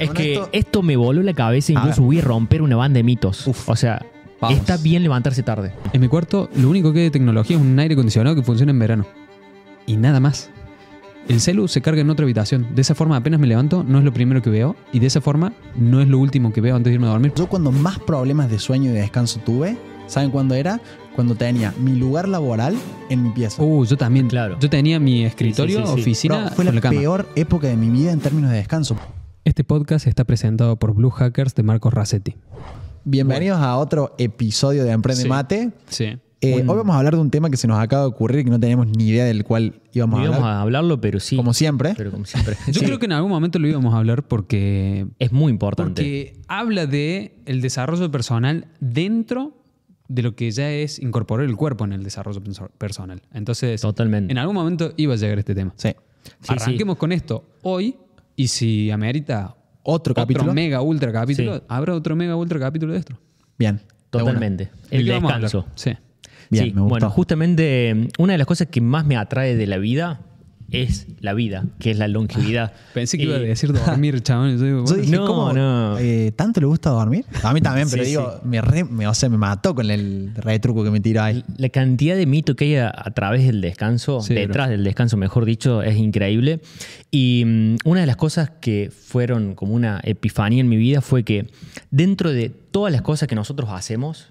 Es Bueno, que esto- esto, me voló la cabeza, incluso voy a romper una banda de mitos. Uf. O sea, Vamos. está bien levantarse tarde. En mi cuarto, lo único que hay de tecnología es un aire acondicionado que funciona en verano. Y nada más. El celu se carga en otra habitación. De esa forma, apenas me levanto, no es lo primero que veo. Y de esa forma, no es lo último que veo antes de irme a dormir. Yo cuando más problemas de sueño y de descanso tuve, ¿saben cuándo era? Cuando tenía mi lugar laboral en mi pieza. Uh, yo también. Claro. Yo tenía mi escritorio, Sí, sí, sí, sí. oficina, Bro, fue con la, la cama. peor época de mi vida en términos de descanso. Este podcast está presentado por Blue Hackers de Marcos Rassetti. Bienvenidos a otro episodio de Emprende Sí. Mate. Sí. Eh, Un- Hoy vamos a hablar de un tema que se nos acaba de ocurrir y que no teníamos ni idea del cual íbamos No a íbamos hablar. a hablarlo, pero sí. Como siempre. Pero como siempre. Yo Sí. creo que en algún momento lo íbamos a hablar porque es muy importante. Porque habla de el desarrollo personal dentro de lo que ya es incorporar el cuerpo en el desarrollo perso- personal. Entonces, Totalmente. en algún momento iba a llegar este tema. Sí, Arranquemos con esto hoy y si amerita Otro capítulo. otro mega ultra capítulo, Sí. habrá otro mega ultra capítulo de esto. Bien. Totalmente. ¿De El descanso. Sí. Bien, sí, me gustó. bueno, justamente mm, una de las cosas que más me atrae de la vida es la vida, que es la longevidad. Pensé que iba a Eh, decir dormir, chabón. Yo digo, Yo bueno, dije, No, ¿cómo, no. eh, ¿Tanto le gusta dormir? A mí también, pero Sí, digo, sí. me, re- me- o sea, me mató con el retruco que me tiró ahí. La cantidad de mito que hay a, a través del descanso, Sí, detrás del descanso, mejor dicho, es increíble. Y mm, una de las cosas que fueron como una epifanía en mi vida fue que dentro de todas las cosas que nosotros hacemos,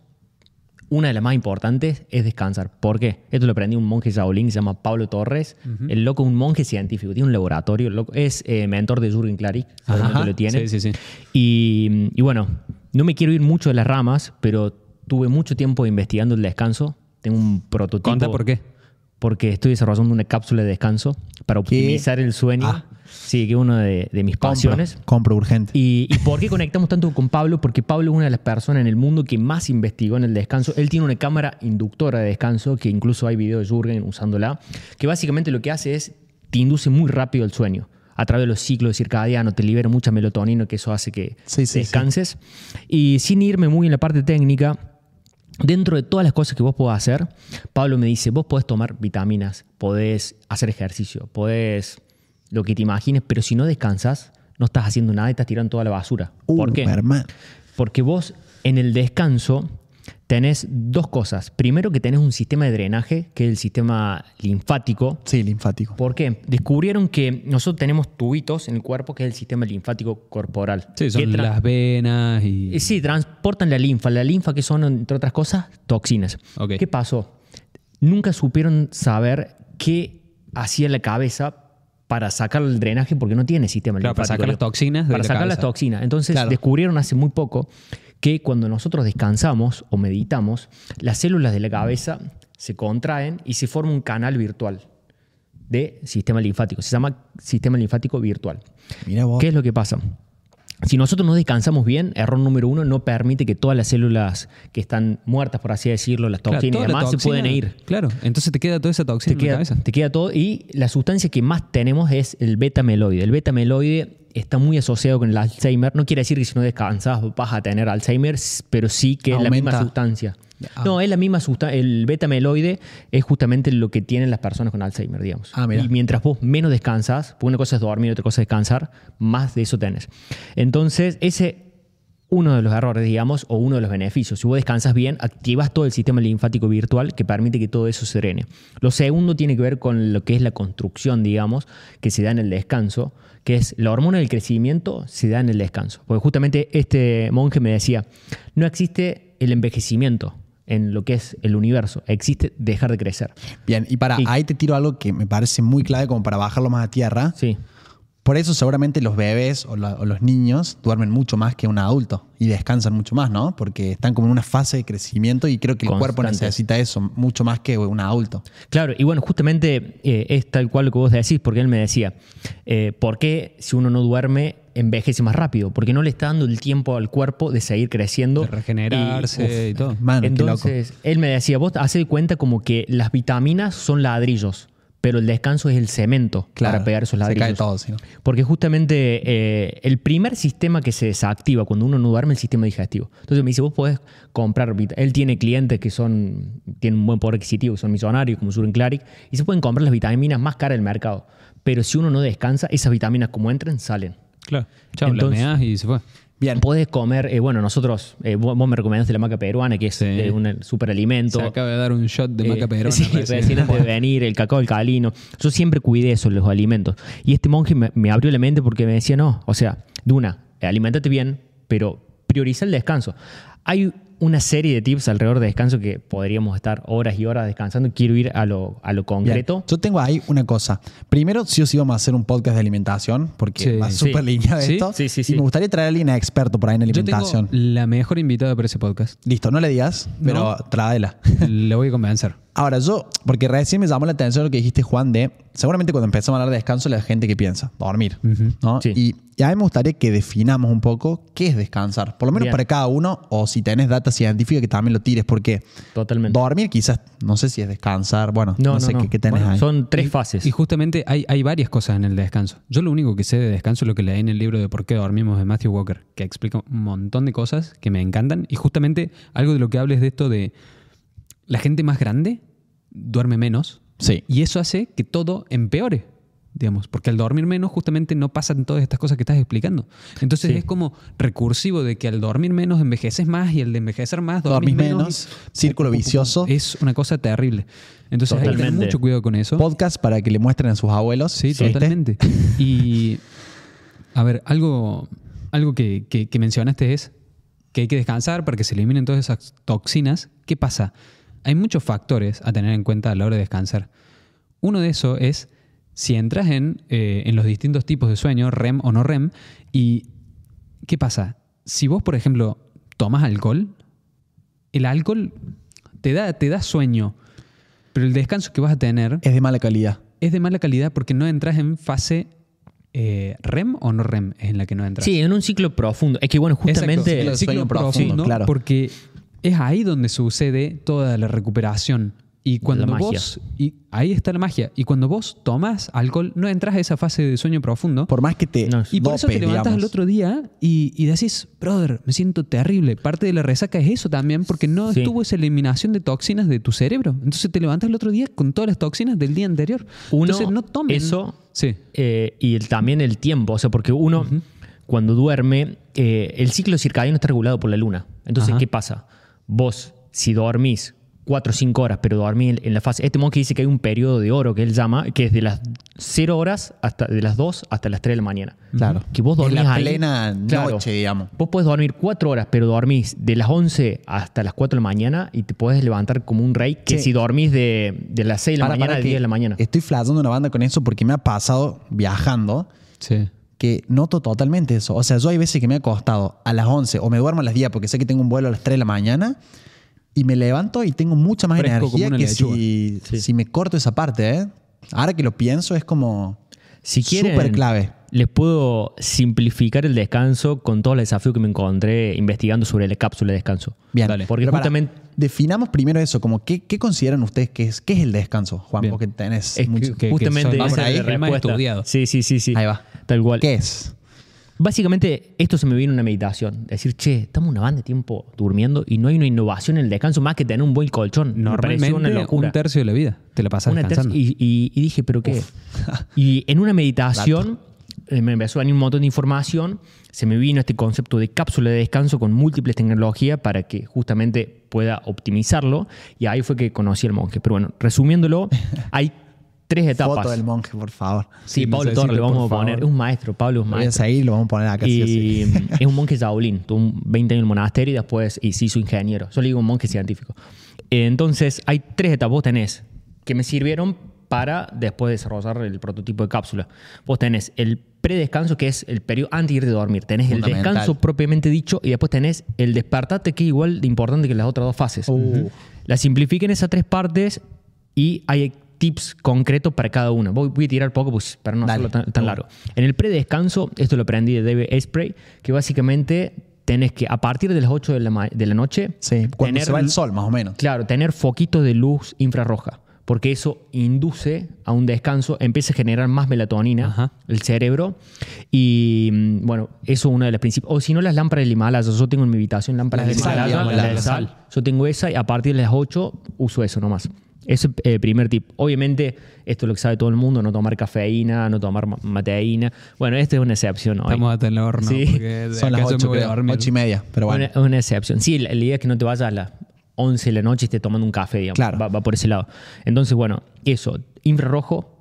una de las más importantes es descansar. ¿Por qué? Esto lo aprendí un monje Shaolin que se llama Pablo Torres. El loco es un monje científico, tiene un laboratorio. el loco es eh, mentor de Jürgen Klarik, seguramente lo tiene. Sí, sí, sí. Y, y bueno, no me quiero ir mucho de las ramas, pero tuve mucho tiempo investigando el descanso. Tengo un prototipo. Conta por qué. Porque estoy desarrollando una cápsula de descanso para ¿Qué? optimizar el sueño. Ah. Sí, que es una de, de mis Compro, pasiones. compro urgente. ¿Y, ¿Y por qué conectamos tanto con Pablo? Porque Pablo es una de las personas en el mundo que más investigó en el descanso. Él tiene una cámara inductora de descanso, que incluso hay videos de Jürgen usándola, que básicamente lo que hace es te induce muy rápido el sueño. A través de los ciclos circadianos, te libera mucha melatonina, que eso hace que Sí, sí, descanses. Y sin irme muy en la parte técnica, dentro de todas las cosas que vos podés hacer, Pablo me dice, vos podés tomar vitaminas, podés hacer ejercicio, podés lo que te imagines, pero si no descansas, no estás haciendo nada y estás tirando toda la basura. ¿Por Uh, qué? hermano. Porque vos en el descanso tenés dos cosas. Primero que tenés un sistema de drenaje, que es el sistema linfático. Sí, linfático. ¿Por qué? Descubrieron que nosotros tenemos tubitos en el cuerpo, que es el sistema linfático corporal. Sí, son las venas y. eh, Sí, transportan la linfa. La linfa que son, entre otras cosas, toxinas. ¿Qué pasó? Nunca supieron saber qué hacía la cabeza para sacar el drenaje porque no tiene sistema Claro, para sacar las toxinas de Para la sacar las toxinas. Entonces Claro. descubrieron hace muy poco que cuando nosotros descansamos o meditamos, las células de la cabeza se contraen y se forma un canal virtual de sistema linfático. Se llama sistema linfático virtual. Mira vos. ¿Qué es lo que pasa? Si nosotros no descansamos bien, error número uno, no permite que todas las células que están muertas, por así decirlo, las toxinas y la demás, se pueden ir. Claro, entonces te queda toda esa toxina Te en la queda, cabeza. te queda todo. Y la sustancia que más tenemos es el beta-meloide. El beta-meloide está muy asociado con el Alzheimer. No quiere decir que si no descansas vas a tener Alzheimer, pero sí que es la misma sustancia. Ah. No, es la misma sustancia. El beta-meloide es justamente lo que tienen las personas con Alzheimer, digamos. Ah, y mientras vos menos descansas, porque una cosa es dormir y otra cosa es descansar, más de eso tenés. Entonces, ese uno de los errores, digamos, o uno de los beneficios. Si vos descansas bien, activas todo el sistema linfático virtual que permite que todo eso se drene. Lo segundo tiene que ver con lo que es la construcción, digamos, que se da en el descanso, que es la hormona del crecimiento se da en el descanso. Porque justamente este monje me decía, no existe el envejecimiento en lo que es el universo, existe dejar de crecer. Bien, y para Y- ahí te tiro algo que me parece muy clave como para bajarlo más a tierra. Sí. Por eso seguramente los bebés o, la- o los niños duermen mucho más que un adulto y descansan mucho más, ¿no? Porque están como en una fase de crecimiento y creo que el cuerpo necesita eso mucho más que un adulto. Claro, y bueno, justamente eh, es tal cual lo que vos decís, porque él me decía, eh, ¿por qué si uno no duerme envejece más rápido? Porque no le está dando el tiempo al cuerpo de seguir creciendo. De regenerarse y, todo. Entonces, él me decía, vos hace cuenta como que las vitaminas son ladrillos, pero el descanso es el cemento para pegar esos se ladrillos. cae todo, ¿sí? no? Porque justamente eh, el primer sistema que se desactiva cuando uno no duerme es el sistema digestivo. Entonces me dice, vos podés comprar, él tiene clientes que son, tienen un buen poder adquisitivo, que son millonarios, como Suren Claric, y se pueden comprar las vitaminas más caras del mercado. Pero si uno no descansa, esas vitaminas como entran, salen. Claro. Chao, Entonces- y se fue. Bien. Puedes comer, eh, bueno, nosotros, eh, vos, vos me recomendaste la maca peruana, que es Sí. eh, un superalimento. Se acaba de dar un shot de Eh, maca perona. sí, recién. recién antes de venir, el cacao alcalino. Yo siempre cuidé eso, los alimentos. Y este monje me, me abrió la mente porque me decía, no, o sea, de una, alimentate bien, pero prioriza el descanso. Hay una serie de tips alrededor de descanso que podríamos estar horas y horas descansando. Quiero ir a lo, a lo Bien. concreto. Yo tengo ahí una cosa. Primero, sí o sí vamos a hacer un podcast de alimentación, porque Sí. va súper Sí. lineado Sí, esto. sí, sí, Y sí. me gustaría traer a alguien experto por ahí en Yo tengo alimentación. la mejor invitada para ese podcast. Listo, no le digas, pero tráela. Le voy a convencer. Ahora, yo, porque recién me llamó la atención lo que dijiste, Juan, de seguramente cuando empezamos a hablar de descanso, la gente que piensa, dormir. ¿no? Sí. Y, y a mí me gustaría que definamos un poco qué es descansar, por lo menos Bien. para cada uno, o si tenés data científica, que también lo tires, porque Totalmente. dormir quizás, no sé si es descansar, bueno, no, No, no, sé no. Qué, qué tenés Bueno, ahí. Son tres fases. Y justamente hay, hay varias cosas en el descanso. Yo lo único que sé de descanso es lo que leí en el libro de Por qué dormimos de Matthew Walker, que explica un montón de cosas que me encantan. Y justamente algo de lo que hables de esto de la gente más grande duerme menos Sí. y eso hace que todo empeore. Digamos, porque al dormir menos justamente no pasan todas estas cosas que estás explicando. Entonces Sí. es como recursivo de que al dormir menos envejeces más y al de envejecer más Dormís dormís menos, círculo vicioso. Es una cosa terrible. Entonces hay que tener Totalmente. mucho cuidado con eso. Podcast para que le muestren a sus abuelos. Sí, totalmente. Y, a ver, algo, algo que, que- que mencionaste es que hay que descansar para que se eliminen todas esas toxinas. ¿Qué pasa? Hay muchos factores a tener en cuenta a la hora de descansar. Uno de esos es si entras en, eh, en los distintos tipos de sueño, REM o no REM, y ¿qué pasa? Si vos, por ejemplo, tomas alcohol, el alcohol te da, te da sueño, pero el descanso que vas a tener Es de mala calidad. es de mala calidad porque no entras en fase eh, REM o no REM es en la que no entras. Sí, en un ciclo profundo. Es que, bueno, justamente. Exacto, el ciclo sueño profundo, profundo, claro. porque es ahí donde sucede toda la recuperación. Y cuando La magia. vos. Y ahí está la magia. Y cuando vos tomas alcohol, no entras a esa fase de sueño profundo. Por más que te No, y por eso te levantas digamos. el otro día y, y decís, brother, me siento terrible. Parte de la resaca es eso también, porque no Sí. estuvo esa eliminación de toxinas de tu cerebro. Entonces te levantas el otro día con todas las toxinas del día anterior. Uno, Entonces no tomen. eso Sí. eh, y el- también el tiempo. O sea, porque uno, cuando duerme, eh, el ciclo circadiano está regulado por la luna. Entonces, Ajá. ¿qué pasa? Vos, si dormís 4 o 5 horas, pero dormís en la fase. Este monje dice que hay un periodo de oro que él llama, que es de las 0 horas hasta de las 2 hasta las 3 de la mañana. Claro. Que vos En dormís la ahí. plena Claro. noche, digamos. Vos podés dormir 4 horas, pero dormís de las 11 hasta las 4 de la mañana y te podés levantar como un rey que Sí. si dormís de, de las 6 de la Para, mañana para a que 10 de la mañana. Estoy flasheando una banda con eso porque me ha pasado viajando Sí. Que noto totalmente eso. O sea, yo hay veces que me ha costado a las 11 o me duermo a las 10 porque sé que tengo un vuelo a las 3 de la mañana y me levanto y tengo mucha más Fresco energía que si, Sí. si me corto esa parte. ¿eh? Ahora que lo pienso es como Si quieren, súper clave. Les puedo simplificar el descanso con todo el desafío que me encontré investigando sobre la cápsula de descanso. Bien, Dale. Porque Pero para, justamente definamos primero eso, como qué, qué consideran ustedes que es, qué es el descanso, Juan, Bien. porque tenés es mucho. que- justamente son- esa por ahí, es la el más respuesta. estudiado. Sí, sí, sí, sí. Ahí va. Tal cual. ¿Qué es? Básicamente, esto se me vino en una meditación. Decir, che, estamos una banda de tiempo durmiendo y no hay una innovación en el descanso más que tener un buen colchón. Normalmente una locura. un tercio de la vida te la pasas Una descansando. y, y- y dije, ¿pero qué? y en una meditación me empezó a venir un montón de información. Se me vino este concepto de cápsula de descanso con múltiples tecnologías para que justamente pueda optimizarlo. Y ahí fue que conocí al monje. Pero bueno, resumiéndolo, hay tres etapas. Foto del monje, por favor. Sí, Sí, Pablo Torres, le vamos a poner. favor. Es un maestro, Pablo es un Lo maestro. seguir, lo vamos a poner acá. sí o Y sí. es un monje Shaolin, tuvo un 20 años en el monasterio y después y se hizo ingeniero. Yo le digo un monje científico. Eh, Entonces, hay tres etapas. Vos tenés que me sirvieron para después desarrollar el prototipo de cápsula. Vos tenés el predescanso, que es el periodo antes de ir de dormir. Tenés el descanso propiamente dicho y después tenés el despertate, que es igual de importante que las otras dos fases. Uh. La simplifiqué en esas tres partes y hay tips concretos para cada una. Voy, voy a tirar poco pues, para no Dale. hacerlo tan, tan largo. En el predescanso, esto lo aprendí de David Asprey, que básicamente tenés que, a partir de las 8 de la, ma- de la noche, Sí, cuando tener se va el sol, más o menos. Claro, tener foquitos de luz infrarroja, porque eso induce a un descanso, empieza a generar más melatonina Ajá. el cerebro y mm, bueno, eso es una de las principales. O si no, las lámparas del Himalaya, yo tengo en mi habitación lámparas del Himalaya, la de sal. Yo tengo esa y a partir de las 8 uso eso nomás. Ese es el primer tip. Obviamente, esto es lo que sabe todo el mundo, no tomar cafeína, no tomar ma- mateína. Bueno, esta es una excepción hoy. Estamos hasta el horno. Sí. Son las yo me 8, voy a creo. dormir. 8 y media. Pero bueno. Una, una excepción. Sí, la, la idea es que no te vayas a las 11 de la noche y estés tomando un café, digamos. Claro. Va, va por ese lado. Entonces, bueno, eso, infrarrojo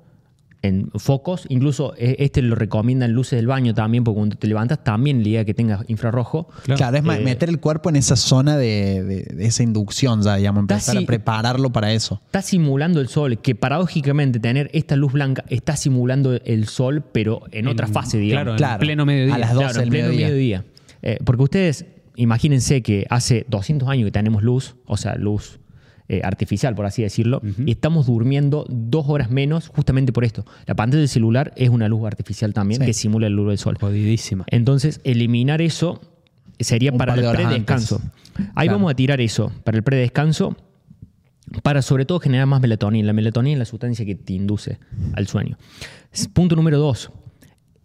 en focos, incluso eh, este lo recomiendan luces del baño también, porque cuando te levantas también la idea que tengas infrarrojo. Claro, es Eh, meter el cuerpo en esa zona de, de- de esa inducción ya, digamos, empezar a prepararlo para eso. Está simulando el sol, que paradójicamente tener esta luz blanca está simulando el sol, pero en, otra fase, digamos. Claro, Claro. en pleno mediodía. A las 12 Claro, en del pleno mediodía. mediodía. Eh, porque ustedes, imagínense que hace 200 años que tenemos luz, o sea, luz eh, artificial, por así decirlo, y estamos durmiendo dos horas menos justamente por esto. La pantalla del celular es una luz artificial también Sí. que simula el luz del sol. Jodidísima. Entonces, eliminar eso sería Un para el predescanso. Ahí Claro. vamos a tirar eso, para el predescanso, para sobre todo generar más melatonina. La melatonina es la sustancia que te induce al sueño. Punto número dos.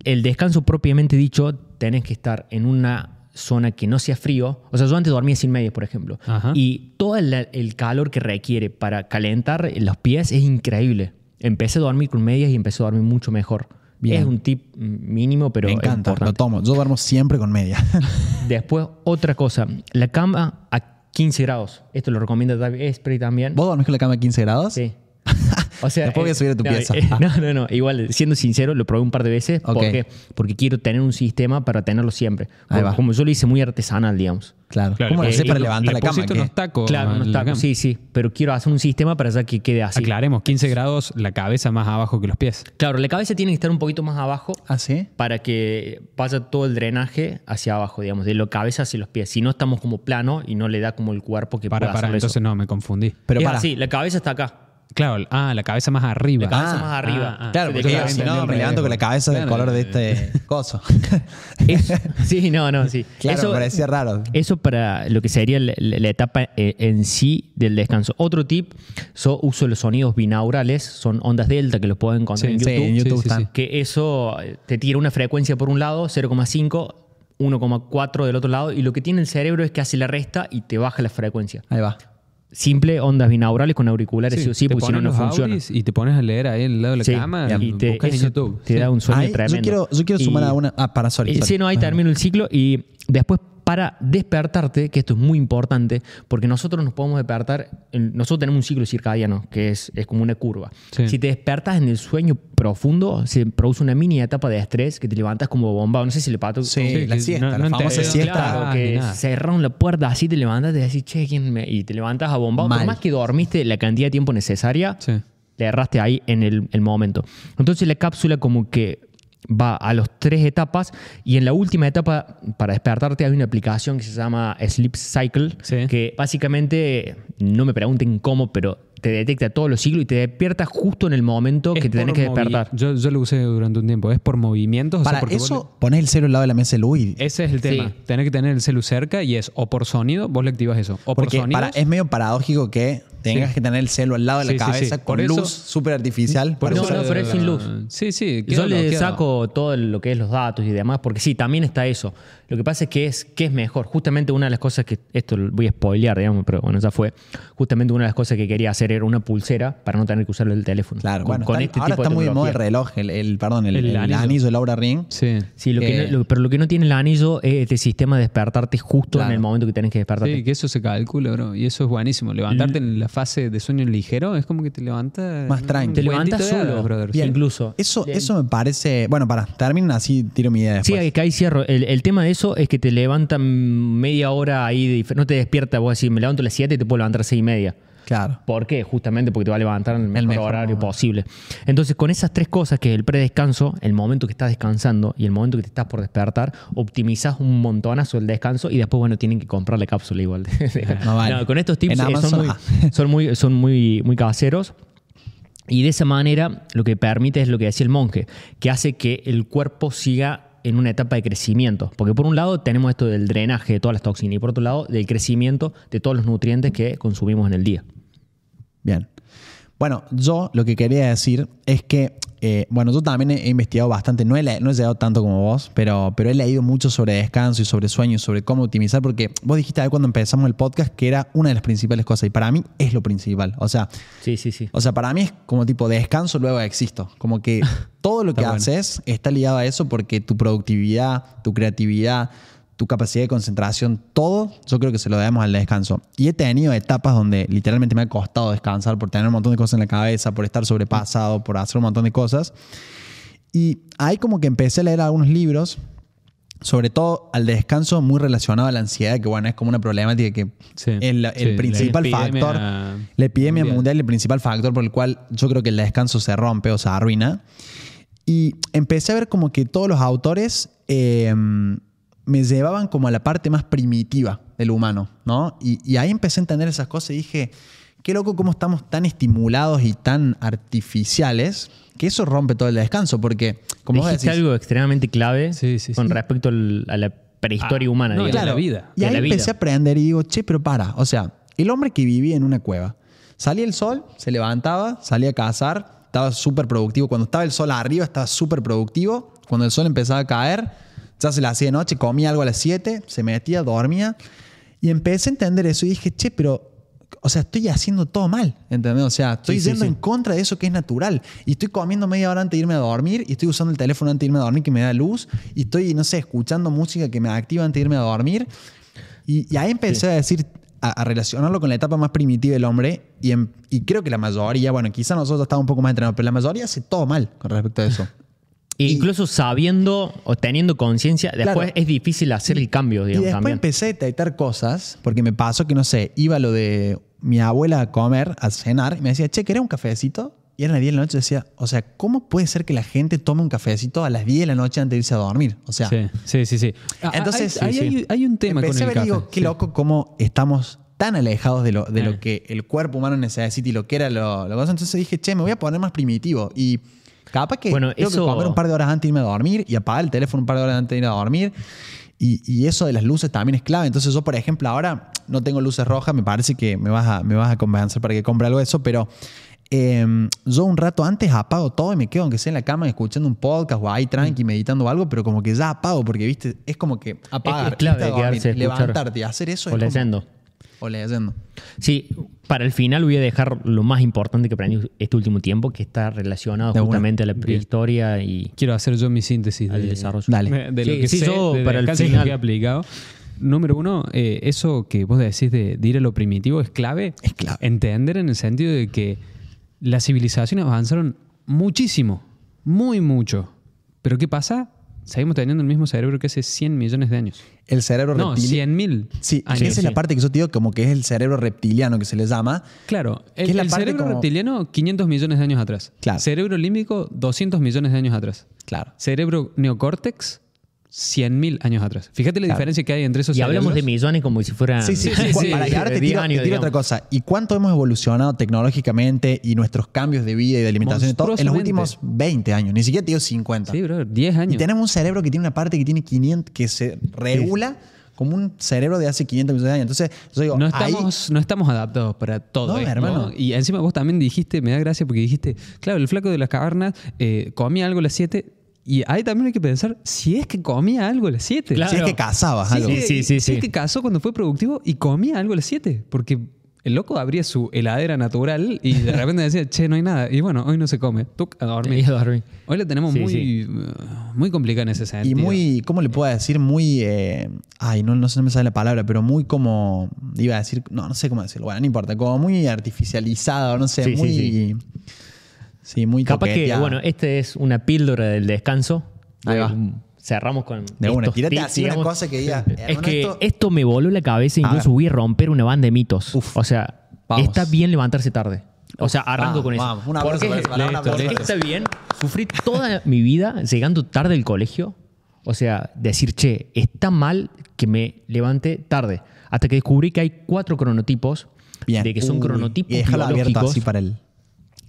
El descanso propiamente dicho, tenés que estar en una zona que no sea frío. O sea, yo antes dormía sin medias, por ejemplo. Ajá. Y todo el, el calor que requiere para calentar los pies es increíble. Empecé a dormir con medias y empecé a dormir mucho mejor. Bien. Es un tip mínimo, pero Me encanta, lo importante. tomo. Yo duermo siempre con media. Después, otra cosa. La cama a 15 grados. Esto lo recomienda David Esprit también. ¿Vos dormís con la cama a 15 grados? Sí. O sea, Después voy a eh, subir a tu no, pieza. eh, no, no, no. Igual, siendo sincero, lo probé un par de veces. Ok. ¿Por qué? Porque quiero tener un sistema para tenerlo siempre. Ahí Como, va. como yo lo hice muy artesanal, digamos. Claro. Claro, ¿Cómo lo eh, haces para levantar le la cama? unos tacos. claro, unos tacos. Sí, sí. Pero quiero hacer un sistema para ya que quede así. Aclaremos, 15 grados, la cabeza más abajo que los pies. Claro, la cabeza tiene que estar un poquito más abajo ¿Ah, sí? para que vaya todo el drenaje hacia abajo, digamos, de la cabeza hacia los pies. Si no, estamos como plano y no le da como el cuerpo que Para, pueda para, hacer eso. entonces no, me confundí. Pero es para. así, la cabeza está acá. Claro, ah, la cabeza más arriba. La cabeza Ah, más arriba. ah, ah. Claro, porque si no, me levanto con la cabeza del claro. color de este coso. Es- sí, no, no, sí. Claro, eso, me parecía raro. eso para lo que sería la, la- la etapa eh, en sí del descanso. Otro tip, yo uso los sonidos binaurales, son ondas delta que los pueden encontrar en Sí, YouTube. Sí, en YouTube Sí, sí, están. sí. Que eso eh, te tira una frecuencia por un lado, 0,5, 1,4 del otro lado, y lo que tiene el cerebro es que hace la resta y te baja la frecuencia. Ahí va. Simple, ondas binaurales con auriculares, sí, o sí, porque si no, no funciona. Y te pones a leer ahí al lado de la Sí, cama y te, buscas en YouTube. te Sí. da un sueño Ahí, tremendo. yo quiero, yo quiero sumar Y- a una. Ah, para, sorry. Eh, sorry. Sí, no, ahí termino el ciclo y después para despertarte, que esto es muy importante, porque nosotros nos podemos despertar, en- nosotros tenemos un ciclo circadiano, que es, es como una curva. Sí. Si te despertas en el sueño profundo, se produce una mini etapa de estrés que te levantas como bombado. No sé si le pasó. Sí, Sí, la siesta, no- la no famosa siesta. Claro, que cerraron la puerta así, te levantas y decís, che, ¿quién me-?" Y te levantas a bombado. Mal. Por más que dormiste la cantidad de tiempo necesaria, Sí. le erraste ahí en el, el momento. Entonces la cápsula como que va a las tres etapas y en la última etapa para despertarte hay una aplicación que se llama Sleep Cycle Sí. que básicamente no me pregunten cómo pero te detecta todos los ciclos y te despierta justo en el momento Es que te tenés que despertar. Yo, yo lo usé durante un tiempo. Es por movimientos. o sea, Para eso, pones el celo al lado de la mesa de le- ese es el tema. Sí. Tenés que tener el celu cerca y es o por sonido, vos le activas eso. O Porque por sonido. es medio paradójico que tengas Sí. que tener el celo al lado de la Sí, cabeza sí. con Por eso- luz súper artificial. para No, usar no, pero es sin luz. Sí, sí. Yo le saco todo lo que es los datos y demás, porque sí, también está eso. Lo que pasa es que es, que es mejor. Justamente una de las cosas que, esto lo voy a spoilear, digamos, pero bueno, ya fue. Justamente una de las cosas que quería hacer era una pulsera para no tener que usar el teléfono. Claro, Con- bueno, con está- este ahora tipo está de muy de moda el reloj, el, el- perdón, el, El el anillo. anillo. de Laura Ring. Sí. Sí, lo que que- no- lo- pero lo que no tiene el anillo es este sistema de despertarte justo Claro. en el momento que tenés que despertarte. Sí, que eso se calcula, bro. Y eso es buenísimo. Levantarte en la fase de sueño ligero es como que te levantas. Más tranqui. Te levantas solo, brother. Bien. Sí. incluso. Eso, Bien. eso me parece. Bueno, para, terminen así, tiro mi idea Sí, después. acá ahí cierro. El, el tema de eso es que te levantan media hora ahí, de no te despierta, vos decís, me levanto a las 7 y te puedo levantar a las 6 y media. Claro. ¿Por qué? Justamente porque te va a levantar en el mejor, mejor horario momento. posible. Entonces, con esas tres cosas, que es el predescanso, el momento que estás descansando y el momento que te estás por despertar, optimizas un montonazo el descanso y después, bueno, tienen que comprar la cápsula igual. No vale. No, con estos tips eh, Amazon, son, muy, son, muy, son muy, muy caseros. Y de esa manera, lo que permite es lo que decía el monje, que hace que el cuerpo siga en una etapa de crecimiento. Porque por un lado tenemos esto del drenaje de todas las toxinas y por otro lado del crecimiento de todos los nutrientes que consumimos en el día. Bien. Bueno, yo lo que quería decir es que, eh, bueno, yo también he investigado bastante, no he, no he llegado tanto como vos, pero, pero he leído mucho sobre descanso y sobre sueño y sobre cómo optimizar, porque vos dijiste ahí cuando empezamos el podcast que era una de las principales cosas y para mí es lo principal. O sea, Sí, sí, sí. o sea, para mí es como tipo descanso, luego existo. Como que todo lo que Está bueno. haces está ligado a eso porque tu productividad, tu creatividad, tu capacidad de concentración, todo yo creo que se lo debemos al descanso. Y he tenido etapas donde literalmente me ha costado descansar por tener un montón de cosas en la cabeza, por estar sobrepasado, por hacer un montón de cosas. Y ahí como que empecé a leer algunos libros, sobre todo al descanso muy relacionado a la ansiedad, que bueno, es como una problemática que Sí, es la- el sí, la principal epidemia factor, la epidemia mundial. mundial, el principal factor por el cual yo creo que el descanso se rompe o se arruina. Y empecé a ver como que todos los autores eh, me llevaban como a la parte más primitiva del humano, ¿no? Y, y ahí empecé a entender esas cosas y dije, qué loco cómo estamos tan estimulados y tan artificiales que eso rompe todo el descanso, porque como vos Dijiste decís, algo extremadamente clave Sí, sí, con respecto al- a la prehistoria Ah, humana. no, digamos. la vida. Y de ahí la empecé vida. a aprender y digo, che, pero para. O sea, el hombre que vivía en una cueva, salía el sol, se levantaba, salía a cazar, estaba súper productivo. Cuando estaba el sol arriba, estaba súper productivo. Cuando el sol empezaba a caer, ya se le hacía de noche, comía algo a las 7, se metía, dormía. Y empecé a entender eso y dije, che, pero. O sea, estoy haciendo todo mal, ¿entendés? O sea, estoy Sí, sí, yendo sí. en contra de eso que es natural. Y estoy comiendo media hora antes de irme a dormir, y estoy usando el teléfono antes de irme a dormir que me da luz, y estoy, no sé, escuchando música que me activa antes de irme a dormir. Y, y ahí empecé a decir, a, a relacionarlo con la etapa más primitiva del hombre, y, em- y creo que la mayoría, bueno, quizá nosotros estamos un poco más entrenados, pero la mayoría hace todo mal con respecto a eso. Y- incluso sabiendo o teniendo conciencia, después Claro. es difícil hacer el cambio, Y digamos, después también. empecé a detectar cosas, porque me pasó que, no sé, iba lo de mi abuela a comer, a cenar, y me decía, che, ¿querés un cafecito? Y eran las 10 de la noche, y decía, o sea, ¿cómo puede ser que la gente tome un cafecito a las 10 de la noche antes de irse a dormir? O sea, Sí, sí, sí. sí. Ah, Entonces, hay, hay- sí. hay- hay un tema empecé con el a ver café. y digo, qué sí. loco cómo estamos tan alejados de lo, de Eh. lo que el cuerpo humano necesita y lo que era lo, lo cosa. Entonces dije, che, me voy a poner más primitivo. Y capaz que Bueno, tengo eso- que comer un par de horas antes de irme a dormir y apagar el teléfono un par de horas antes de ir a dormir. Y, y eso de las luces también es clave. Entonces yo, por ejemplo, ahora no tengo luces rojas, me parece que me vas a, me vas a convencer para que compre algo de eso, pero eh, yo un rato antes apago todo y me quedo, aunque sea en la cama, escuchando un podcast o ahí tranqui, meditando o algo, pero como que ya apago, porque viste, es como que apagar, es clave dormir, a escuchar. levantarte y hacer eso O es como- leyendo. O leyendo. Sí, para el final voy a dejar lo más importante que aprendí este último tiempo, que está relacionado De una. justamente a la prehistoria y Quiero hacer yo mi síntesis al de, desarrollo. Dale. de, Sí, lo que sí, sé yo de para el final. que he aplicado. Número uno, eh, eso que vos decís de, de ir a lo primitivo es clave. Es clave. Entender en el sentido de que las civilizaciones avanzaron muchísimo, muy mucho. Pero ¿qué pasa? Seguimos teniendo el mismo cerebro que hace 100 millones de años. El cerebro No, reptiliano. 100 mil Sí, años. esa es la parte que yo te digo como que es el cerebro reptiliano que se le llama. Claro, el, es la el parte cerebro como- reptiliano 500 millones de años atrás. Claro. Cerebro límbico 200 millones de años atrás. Claro. Cerebro neocórtex 100.000 años atrás. Fíjate la Claro. diferencia que hay entre esos Y hablamos de millones como si fueran Sí, sí, sí, sí. Para, y ahora te 10 tiro, te años, tiro otra cosa. ¿Y cuánto hemos evolucionado tecnológicamente y nuestros cambios de vida y de alimentación y todo en los últimos 20 años? Ni siquiera te digo 50. Sí, bro, 10 y años. tenemos un cerebro que tiene una parte que tiene 500, que se regula como un cerebro de hace 500 millones de años. Entonces, yo digo, No ahí- estamos, no estamos adaptados para todo No, esto. hermano. Y encima vos también dijiste, me da gracia porque dijiste, claro, el flaco de las cavernas eh, comía algo a las 7. Y ahí también hay que pensar, si es que comía algo a las 7. Claro. si es que cazabas Sí, algo. sí, sí, sí, Si es que cazó cuando fue productivo y comía algo a las 7. Porque el loco abría su heladera natural y de repente decía, che, no hay nada. Y bueno, hoy no se come. Tú a dormir. Y a dormir. Hoy la tenemos Sí, muy, sí. uh, muy complicada en ese sentido. Y muy, ¿cómo le puedo decir? Muy, eh, ay, no, no sé, no me sale la palabra, pero muy como, iba a decir, no, no sé cómo decirlo, bueno, no importa, como muy artificializado, no sé, Sí, sí, muy, sí. muy Capaz que, bueno, este es una píldora del descanso. Ahí va. Eh, Cerramos con. De una, estos tirate tips, así una cosa que diga, Es hermano, que esto- esto... me voló la cabeza, incluso ver. voy a romper una banda de mitos. Uf. O sea, Vamos. está bien levantarse tarde. O sea, arranco vamos, con eso. vamos. Un abrazo Porque aplauso para está eso. bien. Sufrí toda mi vida llegando tarde al colegio. O sea, decir, che, está mal que me levante tarde. Hasta que descubrí que hay cuatro cronotipos. Bien. De que son Uy, cronotipos Y biológicos. así para el...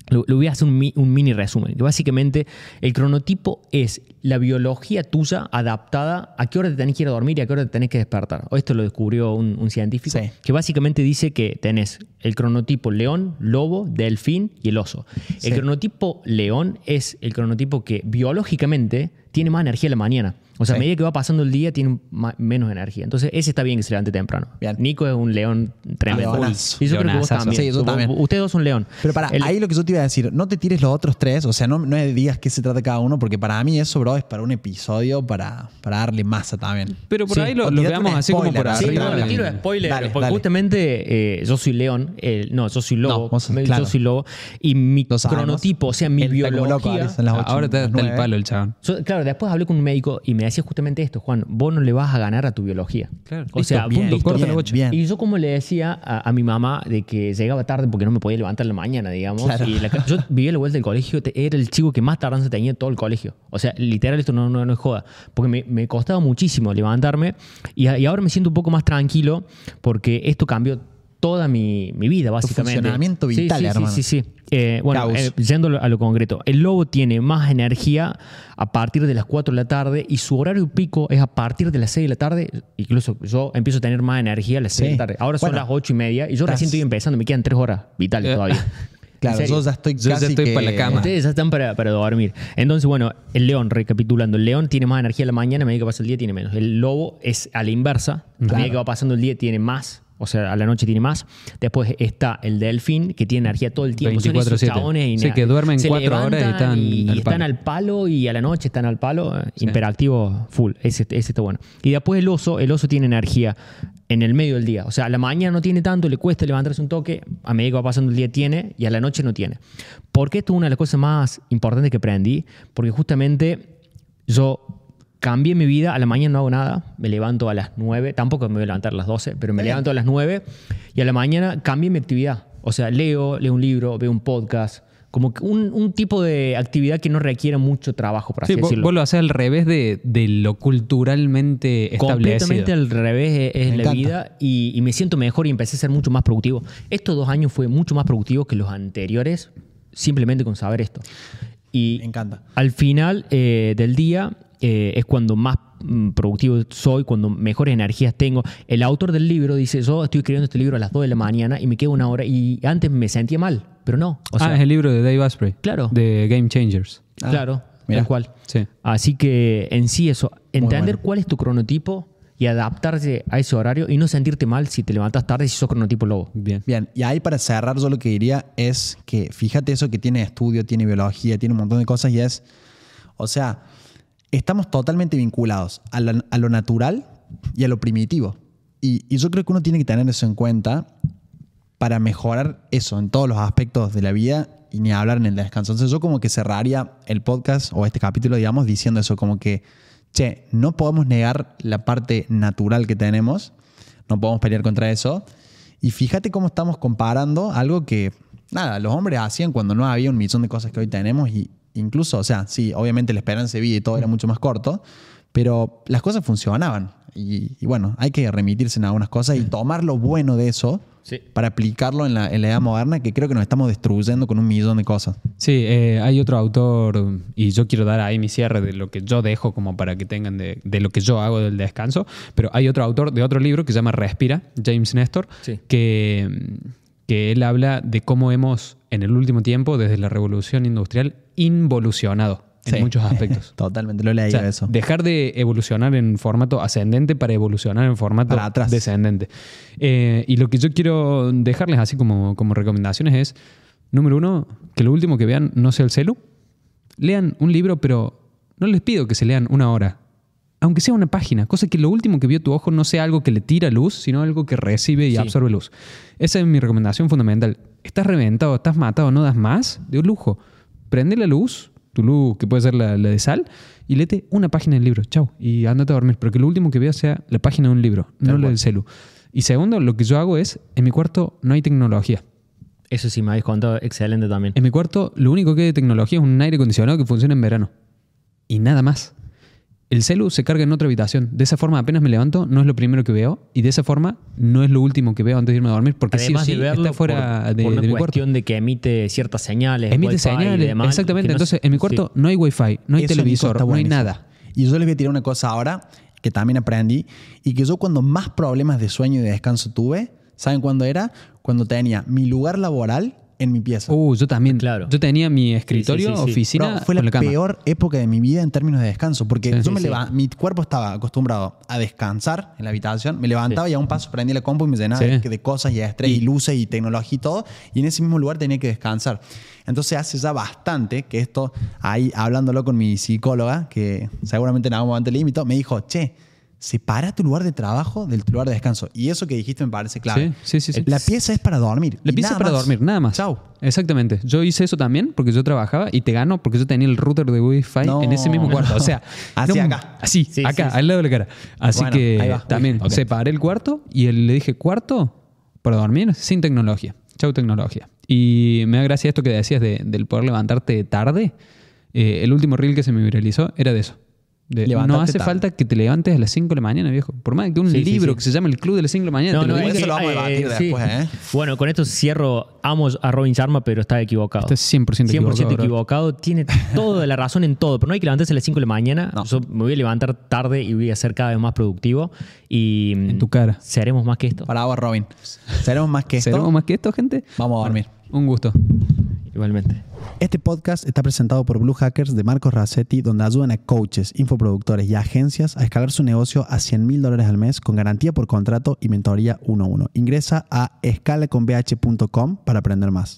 Lo, voy a hacer un, mi- un mini resumen. Básicamente, el cronotipo es la biología tuya adaptada a qué hora te tenés que ir a dormir y a qué hora te tenés que despertar. O Esto lo descubrió un, un científico Sí. que básicamente dice que tenés el cronotipo león, lobo, delfín y el oso. Sí. El cronotipo león es el cronotipo que biológicamente tiene más energía en la mañana. O sea, a medida que va pasando el día, tiene menos energía. Entonces, ese está bien que se levante temprano. Bien. Nico es un león tremendo. Leonazo. Y yo creo que vos Leonazazo. también. Sí, yo Vos- también. Ustedes dos son león. Pero para, El- ahí lo que yo te iba a decir, no te tires los otros tres, o sea, no, no digas qué se trata cada uno, porque para mí eso, bro, es para un episodio para, para darle masa también. Pero por Sí, ahí lo, lo veamos así como por así, Sí, arriba. no, le tiro spoiler, Dale, porque dale. justamente eh, yo soy león, eh, no, yo soy lobo, No, sos- claro. yo soy lobo, y mi cronotipo, o sea, mi loco, biología... Alex, en las ocho, Ahora está, está el palo el chabón. Claro, después hablé con un médico y me decía justamente esto, Juan, vos no le vas a ganar a tu biología. Claro. O Listo, sea, bien, punto, corta listo. la bien. Y yo como le decía a, a mi mamá de que llegaba tarde porque no me podía levantar en la mañana, digamos. Claro. Y la yo vivía la vuelta del colegio, era el chico que más tardanza tenía en todo el colegio. O sea, literal, esto no, no, no es joda. Porque me, me costaba muchísimo levantarme y ahora me siento un poco más tranquilo porque esto cambió toda mi, mi vida, básicamente. funcionamiento Sí, vital, sí, sí, hermano. Sí, sí, Eh, bueno, eh, yendo a lo concreto, el lobo tiene más energía a partir de las 4 de la tarde y su horario pico es a partir de las 6 de la tarde. Incluso yo empiezo a tener más energía a las 6 de Sí. la tarde. Ahora son las 8 y media y yo estás- recién estoy empezando, me quedan 3 horas vitales Eh. todavía. Claro, yo ya estoy Yo ya casi estoy que- para la cama. Ustedes ya están para, para dormir. Entonces, bueno, el león, recapitulando, el león tiene más energía en la mañana, a medida que pasa el día tiene menos. El lobo es a la inversa, a medida que va pasando el día tiene más, o sea, a la noche tiene más. Después está el delfín, que tiene energía todo el tiempo. Son esos 24/7. chabones y Sí, que duermen se cuatro horas y están y, al y están palo. al palo y a la noche están al palo, eh, imperactivo full. Ese, ese está bueno. Y después el oso, el oso tiene energía en el medio del día. O sea, a la mañana no tiene tanto, le cuesta levantarse un toque, a medida que va pasando el día tiene y a la noche no tiene. ¿Por qué esto es una de las cosas más importantes que aprendí? Porque justamente yo cambié mi vida, a la mañana no hago nada, me levanto a las 9, tampoco me voy a levantar a las 12, pero me levanto a las 9 y a la mañana cambié mi actividad. O sea, leo, leo un libro, veo un podcast, como que un, un tipo de actividad que no requiere mucho trabajo, por así Sí, decirlo. vos lo haces al revés de, de lo culturalmente establecido. Completamente al revés es, es Me la encanta. vida y, y me siento mejor y empecé a ser mucho más productivo. Estos dos años fue mucho más productivo que los anteriores, simplemente con saber esto. Y Me encanta. al final eh, del día eh, es cuando más mm, productivo soy, cuando mejores energías tengo. El autor del libro dice, yo estoy escribiendo este libro a las 2 de la mañana y me quedo una hora y antes me sentía mal, pero no. O sea, ah, es el libro de Dave Asprey. Claro. De Game Changers. Ah, claro, mirá. tal cual. Sí. Así que en sí eso, entender bueno. cuál es tu cronotipo y adaptarse a ese horario y no sentirte mal si te levantas tarde si sos cronotipo lobo. Bien. Bien, y ahí para cerrar yo lo que diría es que fíjate eso que tiene estudio, tiene biología, tiene un montón de cosas y es, o sea, estamos totalmente vinculados a, a lo natural y a lo primitivo. Y, y yo creo que uno tiene que tener eso en cuenta para mejorar eso en todos los aspectos de la vida y ni hablar en el descanso. Entonces yo como que cerraría el podcast o este capítulo, digamos, diciendo eso, como que, che, no podemos negar la parte natural que tenemos, no podemos pelear contra eso. Y fíjate cómo estamos comparando algo que, nada, los hombres hacían cuando no había un millón de cosas que hoy tenemos y incluso, o sea, sí, obviamente la esperanza de vida y todo era mucho más corto, pero las cosas funcionaban. Y, y bueno, hay que remitirse en algunas cosas y tomar lo bueno de eso Sí. para aplicarlo en la, en la edad moderna, que creo que nos estamos destruyendo con un millón de cosas. Sí, eh, hay otro autor, y yo quiero dar ahí mi cierre de lo que yo dejo como para que tengan de, de lo que yo hago del descanso, pero hay otro autor de otro libro que se llama Respira, James Nestor, Sí. que, que él habla de cómo hemos en el último tiempo, desde la revolución industrial, involucionado en Sí. muchos aspectos. Totalmente, lo he O sea, eso. Dejar de evolucionar en formato ascendente para evolucionar en formato atrás. descendente. Eh, y lo que yo quiero dejarles así como, como recomendaciones es, número uno, que lo último que vean no sea el celu. Lean un libro, pero no les pido que se lean una hora. Aunque sea una página, cosa que lo último que vio tu ojo no sea algo que le tira luz, sino algo que recibe y Sí. absorbe luz. Esa es mi recomendación fundamental. Estás reventado, estás matado, no das más, de un lujo. Prende la luz, tu luz que puede ser la, la de sal, y léete una página del libro. Chau. Y andate a dormir. Porque lo último que veas sea la página de un libro, no la cual. del celu. Y segundo, lo que yo hago es, en mi cuarto no hay tecnología. Eso sí me habéis contado, excelente también. En mi cuarto lo único que hay de tecnología es un aire acondicionado que funciona en verano. Y nada más. El celu se carga en otra habitación. De esa forma apenas me levanto, no es lo primero que veo. Y de esa forma no es lo último que veo antes de irme a dormir. Porque sí o Además sí de verlo está fuera por, de, por una de mi cuarto. cuestión de que emite ciertas señales. Emite y señales. demás, exactamente. no- Entonces, en mi cuarto no hay wifi, no hay Eso, televisor, no hay buenísimo. nada. Y yo les voy a tirar una cosa ahora que también aprendí y que yo cuando más problemas de sueño y de descanso tuve, ¿saben cuándo era? cuando tenía mi lugar laboral en mi pieza. Uh, yo también. Claro. Yo tenía mi escritorio, Sí, sí, sí, sí. oficina, Bro, fue con la, la cama. peor época de mi vida en términos de descanso, porque Sí, yo sí, me sí. leva- mi cuerpo estaba acostumbrado a descansar en la habitación, me levantaba y a un paso prendía la compu y me llenaba Sí. de, de cosas y estrés y, luces y tecnología y todo, y en ese mismo lugar tenía que descansar. Entonces hace ya bastante que esto, ahí hablándolo con mi psicóloga, que seguramente en algún momento le invitó, me dijo, che, separa tu lugar de trabajo del tu lugar de descanso. Y eso que dijiste me parece clave. Sí, sí, sí, sí. La pieza es para dormir. La pieza es para más. dormir, nada más. Chau. Exactamente. Yo hice eso también porque yo trabajaba y te gano porque yo tenía el router de Wi-Fi No. en ese mismo cuarto. O sea, Así acá. Así, Sí, acá, al lado de la cara. Así Bueno, que también separé el cuarto y él- le dije, cuarto para dormir sin tecnología. Chau tecnología. Y me da gracia esto que decías de- del poder levantarte tarde. Eh, el último reel que se me viralizó era de eso. De, no hace tarde. falta que te levantes a las 5 de la mañana, viejo. Por más que un Sí, libro sí. que se llama El Club de las 5 de la mañana no, que, lo vamos a debatir sí. después, ¿eh? Bueno, con esto cierro. Amo a Robin Sharma, pero está equivocado. Estás 100% 100% equivocado, bro. equivocado. Tiene toda la razón en todo, pero no hay que levantarse a las 5 de la mañana. No. Yo me voy a levantar tarde y voy a ser cada vez más productivo. Y En tu cara. seremos más que esto. Para vos, Robin. ¿Seremos más que esto? ¿Seremos más que esto, gente? Vamos a dormir. Un gusto. Igualmente. Este podcast está presentado por Blue Hackers de Marcos Racetti, donde ayudan a coaches, infoproductores y agencias a escalar su negocio a 100 mil dólares al mes con garantía por contrato y mentoría 1 a 1. Ingresa a escalaconbh.com para aprender más.